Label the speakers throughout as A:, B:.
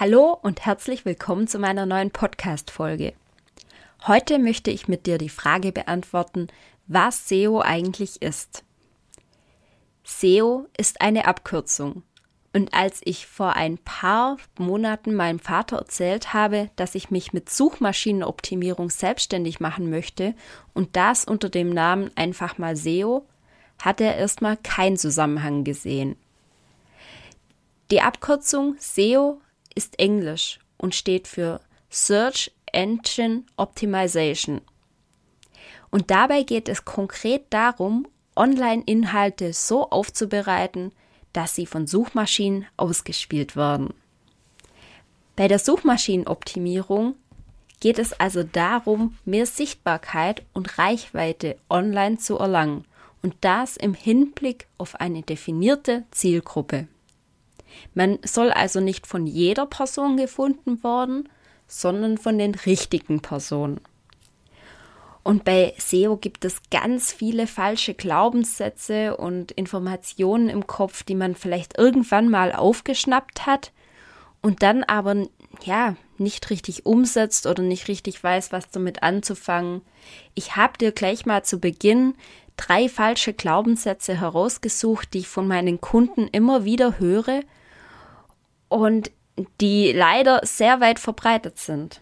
A: Hallo und herzlich willkommen zu meiner neuen Podcast-Folge. Heute möchte ich mit dir die Frage beantworten, was SEO eigentlich ist. SEO ist eine Abkürzung. Und als ich vor ein paar Monaten meinem Vater erzählt habe, dass ich mich mit Suchmaschinenoptimierung selbstständig machen möchte und das unter dem Namen einfach mal SEO, hat er erstmal keinen Zusammenhang gesehen. Die Abkürzung SEO ist Englisch und steht für Search Engine Optimization. Und dabei geht es konkret darum, Online-Inhalte so aufzubereiten, dass sie von Suchmaschinen ausgespielt werden. Bei der Suchmaschinenoptimierung geht es also darum, mehr Sichtbarkeit und Reichweite online zu erlangen und das im Hinblick auf eine definierte Zielgruppe. Man soll also nicht von jeder Person gefunden worden, sondern von den richtigen Personen. Und bei SEO gibt es ganz viele falsche Glaubenssätze und Informationen im Kopf, die man vielleicht irgendwann mal aufgeschnappt hat und dann aber ja nicht richtig umsetzt oder nicht richtig weiß, was damit anzufangen. Ich habe dir gleich mal zu Beginn drei falsche Glaubenssätze herausgesucht, die ich von meinen Kunden immer wieder höre und die leider sehr weit verbreitet sind.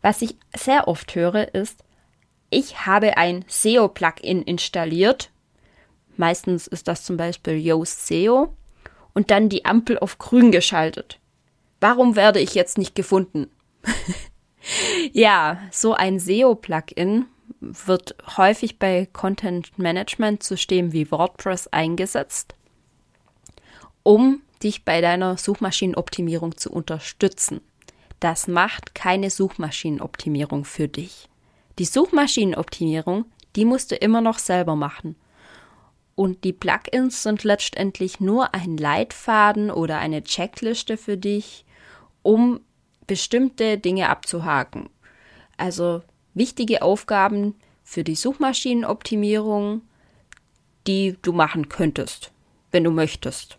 A: Was ich sehr oft höre, ist, ich habe ein SEO-Plugin installiert. Meistens ist das zum Beispiel Yoast SEO und dann die Ampel auf grün geschaltet. Warum werde ich jetzt nicht gefunden? ja, so ein SEO-Plugin wird häufig bei Content Management Systemen wie WordPress eingesetzt, um dich bei deiner Suchmaschinenoptimierung zu unterstützen. Das macht keine Suchmaschinenoptimierung für dich. Die Suchmaschinenoptimierung, die musst du immer noch selber machen. Und die Plugins sind letztendlich nur ein Leitfaden oder eine Checkliste für dich, um bestimmte Dinge abzuhaken. Also wichtige Aufgaben für die Suchmaschinenoptimierung, die du machen könntest, wenn du möchtest.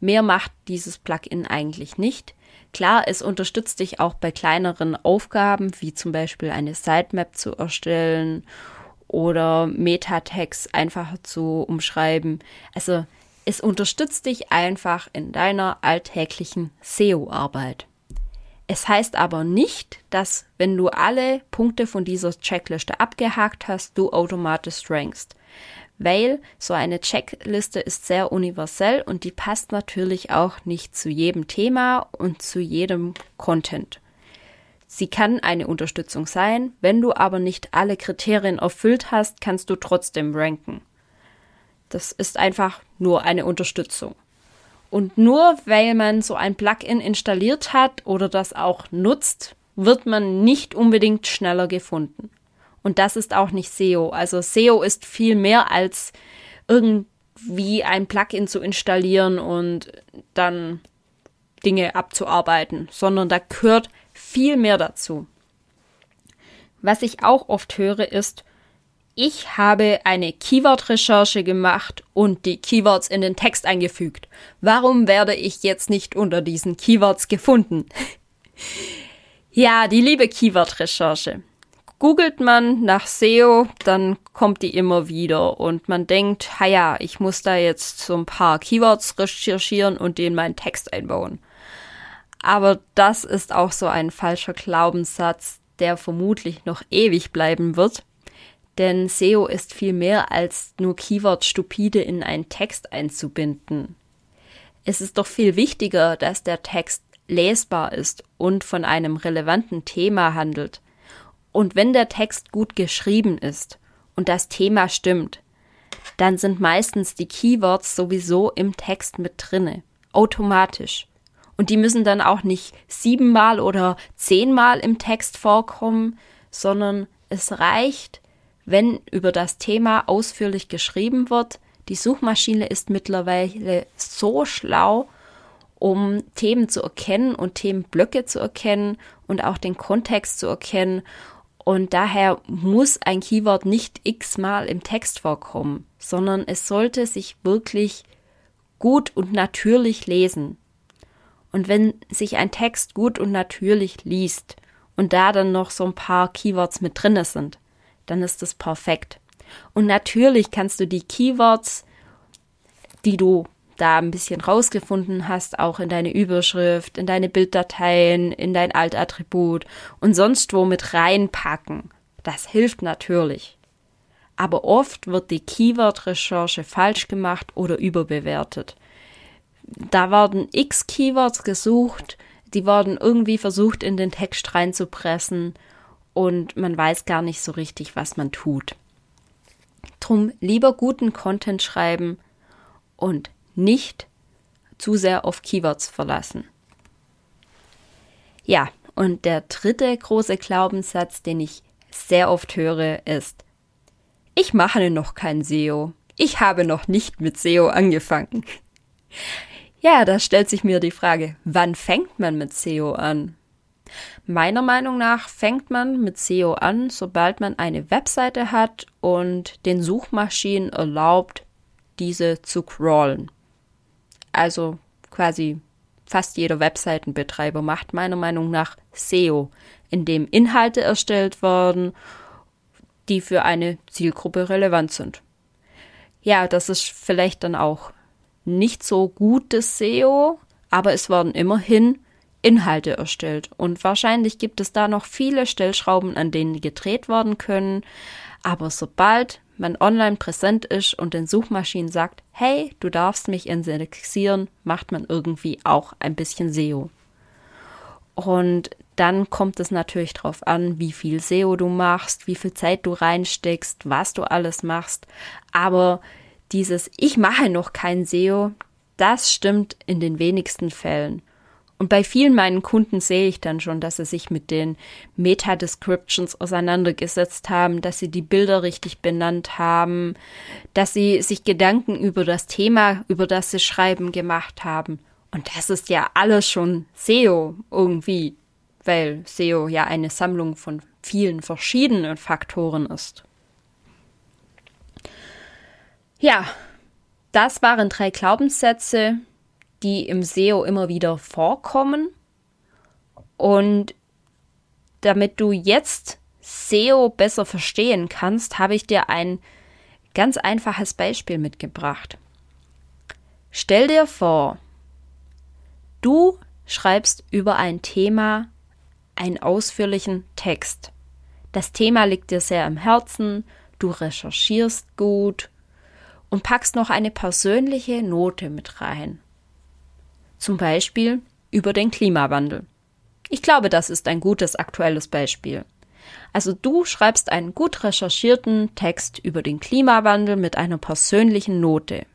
A: Mehr macht dieses Plugin eigentlich nicht. Klar, es unterstützt dich auch bei kleineren Aufgaben, wie zum Beispiel eine Sitemap zu erstellen oder Metatext einfacher zu umschreiben. Also es unterstützt dich einfach in deiner alltäglichen SEO-Arbeit. Es heißt aber nicht, dass wenn du alle Punkte von dieser Checkliste abgehakt hast, du automatisch rankst weil so eine Checkliste ist sehr universell und die passt natürlich auch nicht zu jedem Thema und zu jedem Content. Sie kann eine Unterstützung sein, wenn du aber nicht alle Kriterien erfüllt hast, kannst du trotzdem ranken. Das ist einfach nur eine Unterstützung. Und nur weil man so ein Plugin installiert hat oder das auch nutzt, wird man nicht unbedingt schneller gefunden. Und das ist auch nicht SEO. Also SEO ist viel mehr als irgendwie ein Plugin zu installieren und dann Dinge abzuarbeiten, sondern da gehört viel mehr dazu. Was ich auch oft höre ist, ich habe eine Keyword-Recherche gemacht und die Keywords in den Text eingefügt. Warum werde ich jetzt nicht unter diesen Keywords gefunden? ja, die liebe Keyword-Recherche googelt man nach SEO, dann kommt die immer wieder und man denkt, ja, ich muss da jetzt so ein paar Keywords recherchieren und den meinen Text einbauen. Aber das ist auch so ein falscher Glaubenssatz, der vermutlich noch ewig bleiben wird. Denn SEO ist viel mehr als nur Keywords stupide in einen Text einzubinden. Es ist doch viel wichtiger, dass der Text lesbar ist und von einem relevanten Thema handelt. Und wenn der Text gut geschrieben ist und das Thema stimmt, dann sind meistens die Keywords sowieso im Text mit drinne. automatisch. Und die müssen dann auch nicht siebenmal oder zehnmal im Text vorkommen, sondern es reicht, wenn über das Thema ausführlich geschrieben wird. Die Suchmaschine ist mittlerweile so schlau, um Themen zu erkennen und Themenblöcke zu erkennen und auch den Kontext zu erkennen. Und daher muss ein Keyword nicht x-mal im Text vorkommen, sondern es sollte sich wirklich gut und natürlich lesen. Und wenn sich ein Text gut und natürlich liest und da dann noch so ein paar Keywords mit drinne sind, dann ist das perfekt. Und natürlich kannst du die Keywords, die du da ein bisschen rausgefunden hast, auch in deine Überschrift, in deine Bilddateien, in dein Altattribut und sonst wo mit reinpacken. Das hilft natürlich. Aber oft wird die Keyword-Recherche falsch gemacht oder überbewertet. Da werden x Keywords gesucht, die werden irgendwie versucht in den Text reinzupressen und man weiß gar nicht so richtig, was man tut. Drum lieber guten Content schreiben und nicht zu sehr auf Keywords verlassen. Ja, und der dritte große Glaubenssatz, den ich sehr oft höre, ist, ich mache noch kein SEO. Ich habe noch nicht mit SEO angefangen. Ja, da stellt sich mir die Frage, wann fängt man mit SEO an? Meiner Meinung nach fängt man mit SEO an, sobald man eine Webseite hat und den Suchmaschinen erlaubt, diese zu crawlen. Also quasi fast jeder Webseitenbetreiber macht meiner Meinung nach SEO, in dem Inhalte erstellt werden, die für eine Zielgruppe relevant sind. Ja, das ist vielleicht dann auch nicht so gutes SEO, aber es werden immerhin Inhalte erstellt. Und wahrscheinlich gibt es da noch viele Stellschrauben, an denen gedreht werden können. Aber sobald man online präsent ist und den Suchmaschinen sagt, hey, du darfst mich indexieren, macht man irgendwie auch ein bisschen SEO. Und dann kommt es natürlich darauf an, wie viel SEO du machst, wie viel Zeit du reinsteckst, was du alles machst. Aber dieses Ich mache noch kein SEO, das stimmt in den wenigsten Fällen. Und bei vielen meinen Kunden sehe ich dann schon, dass sie sich mit den Meta-Descriptions auseinandergesetzt haben, dass sie die Bilder richtig benannt haben, dass sie sich Gedanken über das Thema, über das sie schreiben, gemacht haben. Und das ist ja alles schon SEO irgendwie, weil SEO ja eine Sammlung von vielen verschiedenen Faktoren ist. Ja, das waren drei Glaubenssätze, die im SEO immer wieder vorkommen. Und damit du jetzt SEO besser verstehen kannst, habe ich dir ein ganz einfaches Beispiel mitgebracht. Stell dir vor, du schreibst über ein Thema einen ausführlichen Text. Das Thema liegt dir sehr am Herzen, du recherchierst gut und packst noch eine persönliche Note mit rein zum Beispiel über den Klimawandel. Ich glaube, das ist ein gutes aktuelles Beispiel. Also du schreibst einen gut recherchierten Text über den Klimawandel mit einer persönlichen Note.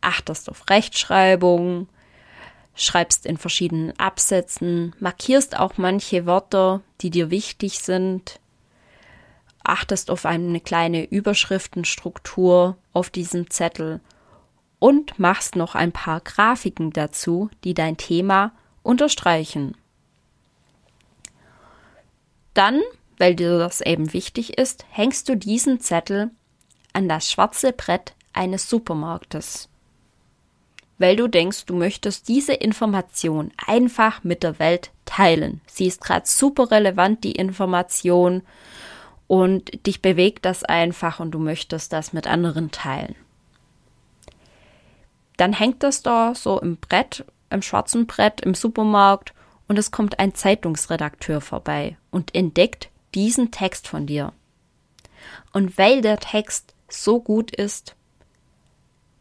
A: Achtest auf Rechtschreibung, schreibst in verschiedenen Absätzen, markierst auch manche Wörter, die dir wichtig sind, achtest auf eine kleine Überschriftenstruktur auf diesem Zettel und machst noch ein paar Grafiken dazu, die dein Thema unterstreichen. Dann, weil dir das eben wichtig ist, hängst du diesen Zettel an das schwarze Brett eines Supermarktes. Weil du denkst, du möchtest diese Information einfach mit der Welt teilen. Sie ist gerade super relevant, die Information, und dich bewegt das einfach und du möchtest das mit anderen teilen. Dann hängt das da so im Brett, im schwarzen Brett im Supermarkt und es kommt ein Zeitungsredakteur vorbei und entdeckt diesen Text von dir. Und weil der Text so gut ist,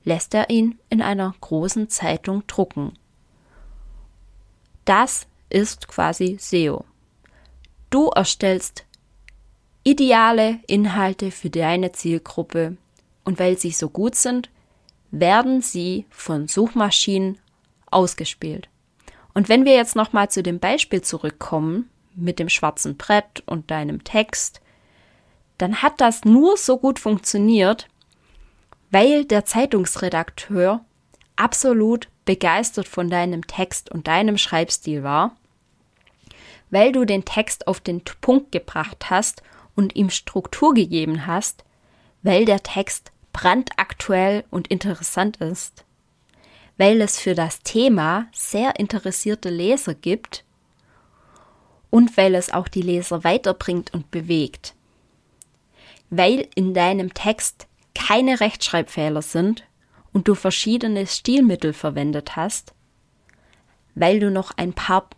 A: lässt er ihn in einer großen Zeitung drucken. Das ist quasi SEO. Du erstellst ideale Inhalte für deine Zielgruppe und weil sie so gut sind, werden sie von Suchmaschinen ausgespielt. Und wenn wir jetzt nochmal zu dem Beispiel zurückkommen, mit dem schwarzen Brett und deinem Text, dann hat das nur so gut funktioniert, weil der Zeitungsredakteur absolut begeistert von deinem Text und deinem Schreibstil war, weil du den Text auf den Punkt gebracht hast und ihm Struktur gegeben hast, weil der Text brandaktuell und interessant ist, weil es für das Thema sehr interessierte Leser gibt und weil es auch die Leser weiterbringt und bewegt. Weil in deinem Text keine Rechtschreibfehler sind und du verschiedene Stilmittel verwendet hast, weil du noch ein paar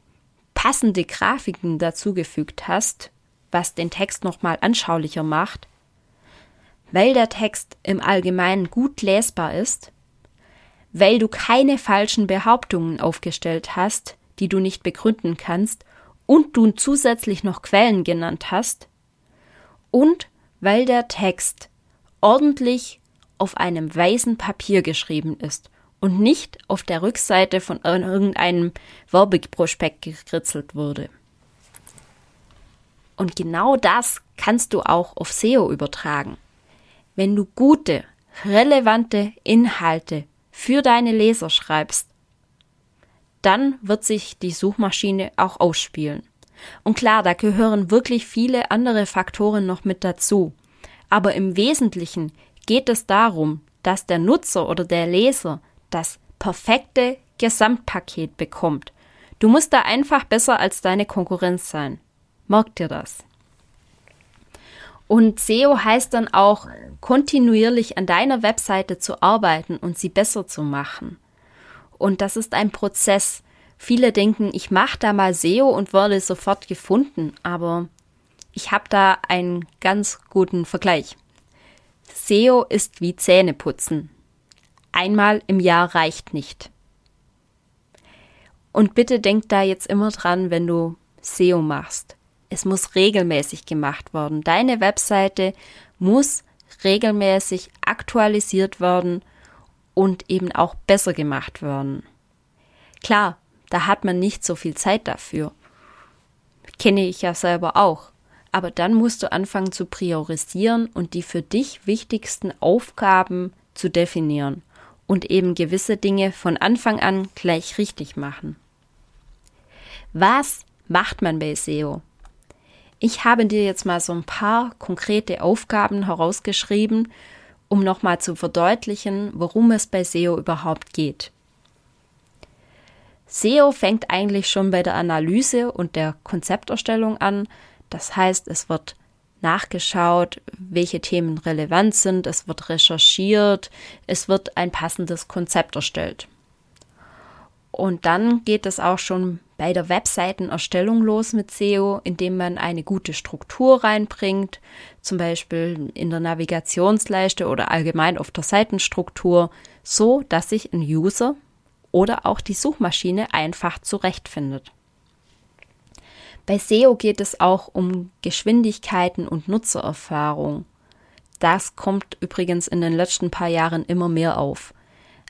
A: passende Grafiken dazugefügt hast, was den Text nochmal anschaulicher macht, weil der Text im Allgemeinen gut lesbar ist, weil du keine falschen Behauptungen aufgestellt hast, die du nicht begründen kannst, und du zusätzlich noch Quellen genannt hast, und weil der Text ordentlich auf einem weißen Papier geschrieben ist und nicht auf der Rückseite von irgendeinem Werbeprospekt gekritzelt wurde. Und genau das kannst du auch auf SEO übertragen. Wenn du gute, relevante Inhalte für deine Leser schreibst, dann wird sich die Suchmaschine auch ausspielen. Und klar, da gehören wirklich viele andere Faktoren noch mit dazu. Aber im Wesentlichen geht es darum, dass der Nutzer oder der Leser das perfekte Gesamtpaket bekommt. Du musst da einfach besser als deine Konkurrenz sein. Merk dir das. Und SEO heißt dann auch, kontinuierlich an deiner Webseite zu arbeiten und sie besser zu machen. Und das ist ein Prozess. Viele denken, ich mache da mal SEO und werde sofort gefunden, aber ich habe da einen ganz guten Vergleich. SEO ist wie Zähneputzen. Einmal im Jahr reicht nicht. Und bitte denk da jetzt immer dran, wenn du SEO machst. Es muss regelmäßig gemacht werden. Deine Webseite muss regelmäßig aktualisiert werden und eben auch besser gemacht werden. Klar, da hat man nicht so viel Zeit dafür. Kenne ich ja selber auch. Aber dann musst du anfangen zu priorisieren und die für dich wichtigsten Aufgaben zu definieren und eben gewisse Dinge von Anfang an gleich richtig machen. Was macht man bei SEO? Ich habe dir jetzt mal so ein paar konkrete Aufgaben herausgeschrieben, um nochmal zu verdeutlichen, worum es bei SEO überhaupt geht. SEO fängt eigentlich schon bei der Analyse und der Konzepterstellung an. Das heißt, es wird nachgeschaut, welche Themen relevant sind, es wird recherchiert, es wird ein passendes Konzept erstellt. Und dann geht es auch schon bei der Webseitenerstellung los mit SEO, indem man eine gute Struktur reinbringt, zum Beispiel in der Navigationsleiste oder allgemein auf der Seitenstruktur, so dass sich ein User oder auch die Suchmaschine einfach zurechtfindet. Bei SEO geht es auch um Geschwindigkeiten und Nutzererfahrung. Das kommt übrigens in den letzten paar Jahren immer mehr auf.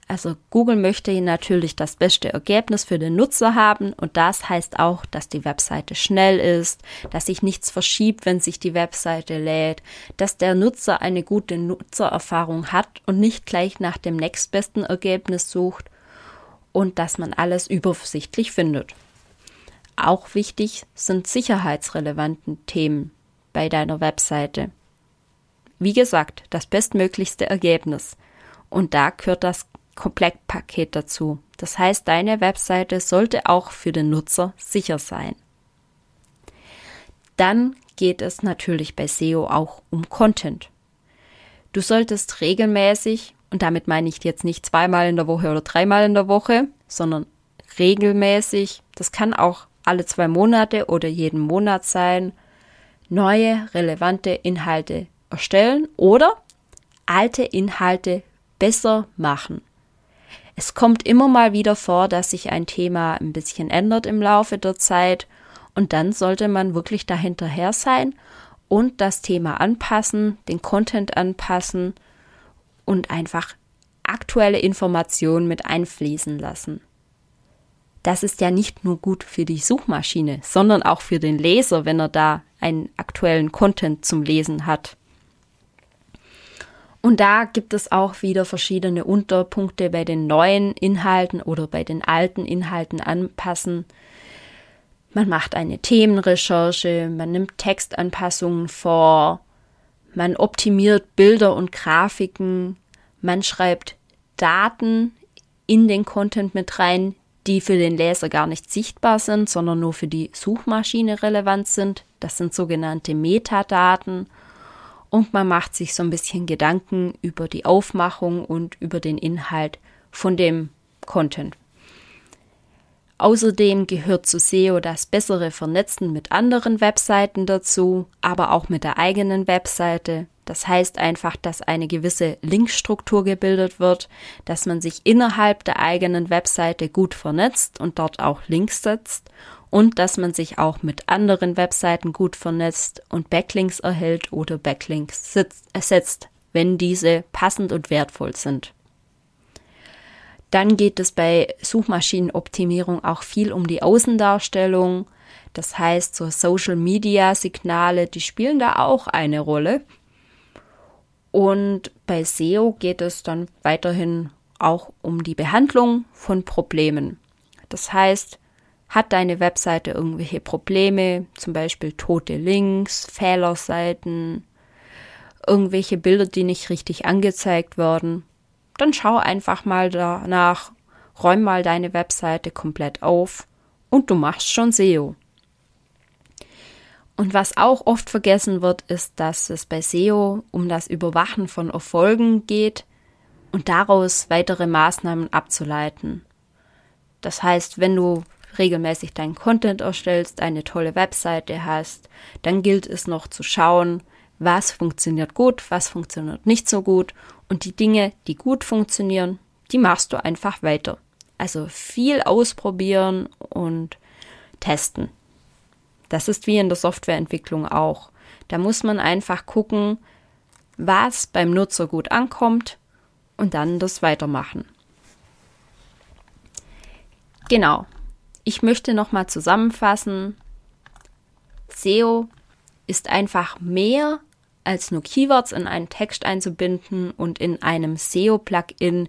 A: Also Google möchte natürlich das beste Ergebnis für den Nutzer haben und das heißt auch, dass die Webseite schnell ist, dass sich nichts verschiebt, wenn sich die Webseite lädt, dass der Nutzer eine gute Nutzererfahrung hat und nicht gleich nach dem nächstbesten Ergebnis sucht und dass man alles übersichtlich findet. Auch wichtig sind sicherheitsrelevanten Themen bei deiner Webseite. Wie gesagt, das bestmöglichste Ergebnis. Und da gehört das Komplettpaket dazu. Das heißt, deine Webseite sollte auch für den Nutzer sicher sein. Dann geht es natürlich bei SEO auch um Content. Du solltest regelmäßig, und damit meine ich jetzt nicht zweimal in der Woche oder dreimal in der Woche, sondern regelmäßig, das kann auch alle zwei Monate oder jeden Monat sein, neue relevante Inhalte erstellen oder alte Inhalte besser machen. Es kommt immer mal wieder vor, dass sich ein Thema ein bisschen ändert im Laufe der Zeit und dann sollte man wirklich dahinterher sein und das Thema anpassen, den Content anpassen und einfach aktuelle Informationen mit einfließen lassen. das ist ja nicht nur gut für die Suchmaschine, sondern auch für den Leser, wenn er da einen aktuellen Content zum Lesen hat. Und da gibt es auch wieder verschiedene Unterpunkte bei den neuen Inhalten oder bei den alten Inhalten anpassen. Man macht eine Themenrecherche, man nimmt Textanpassungen vor, man optimiert Bilder und Grafiken, man schreibt Daten in den Content mit rein, die für den Leser gar nicht sichtbar sind, sondern nur für die Suchmaschine relevant sind. Das sind sogenannte Metadaten und man macht sich so ein bisschen Gedanken über die Aufmachung und über den Inhalt von dem Content. Außerdem gehört zu SEO das bessere Vernetzen mit anderen Webseiten dazu, aber auch mit der eigenen Webseite. Das heißt einfach, dass eine gewisse Linkstruktur gebildet wird, dass man sich innerhalb der eigenen Webseite gut vernetzt und dort auch Links setzt und dass man sich auch mit anderen Webseiten gut vernetzt und Backlinks erhält oder Backlinks ersetzt, wenn diese passend und wertvoll sind. Dann geht es bei Suchmaschinenoptimierung auch viel um die Außendarstellung. Das heißt, so Social Media Signale, die spielen da auch eine Rolle. Und bei SEO geht es dann weiterhin auch um die Behandlung von Problemen. Das heißt, hat deine Webseite irgendwelche Probleme, zum Beispiel tote Links, Fehlerseiten, irgendwelche Bilder, die nicht richtig angezeigt werden, dann schau einfach mal danach, räum mal deine Webseite komplett auf und du machst schon SEO. Und was auch oft vergessen wird, ist, dass es bei SEO um das Überwachen von Erfolgen geht und daraus weitere Maßnahmen abzuleiten. Das heißt, wenn du regelmäßig deinen Content erstellst, eine tolle Webseite hast, dann gilt es noch zu schauen, was funktioniert gut, was funktioniert nicht so gut und die Dinge, die gut funktionieren, die machst du einfach weiter. Also viel ausprobieren und testen. Das ist wie in der Softwareentwicklung auch. Da muss man einfach gucken, was beim Nutzer gut ankommt und dann das weitermachen. Genau, ich möchte nochmal zusammenfassen. SEO ist einfach mehr als nur Keywords in einen Text einzubinden und in einem SEO-Plugin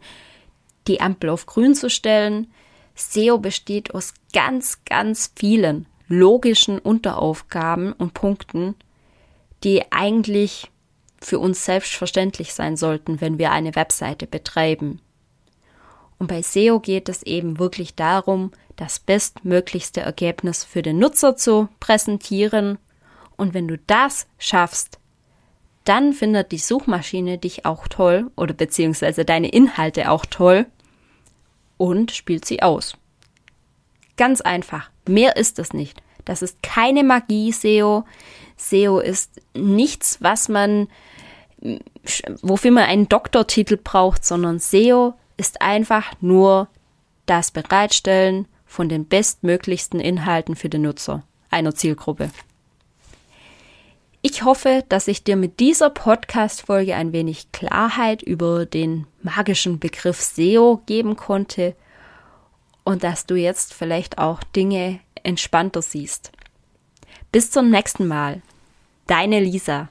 A: die Ampel auf grün zu stellen. SEO besteht aus ganz, ganz vielen logischen Unteraufgaben und Punkten, die eigentlich für uns selbstverständlich sein sollten, wenn wir eine Webseite betreiben. Und bei SEO geht es eben wirklich darum, das bestmöglichste Ergebnis für den Nutzer zu präsentieren. Und wenn du das schaffst, dann findet die Suchmaschine dich auch toll oder beziehungsweise deine Inhalte auch toll und spielt sie aus. Ganz einfach. Mehr ist es nicht. Das ist keine Magie, SEO. SEO ist nichts, was man, wofür man einen Doktortitel braucht, sondern SEO ist einfach nur das Bereitstellen von den bestmöglichsten Inhalten für den Nutzer einer Zielgruppe. Ich hoffe, dass ich dir mit dieser Podcast-Folge ein wenig Klarheit über den magischen Begriff SEO geben konnte und dass du jetzt vielleicht auch Dinge entspannter siehst. Bis zum nächsten Mal. Deine Lisa.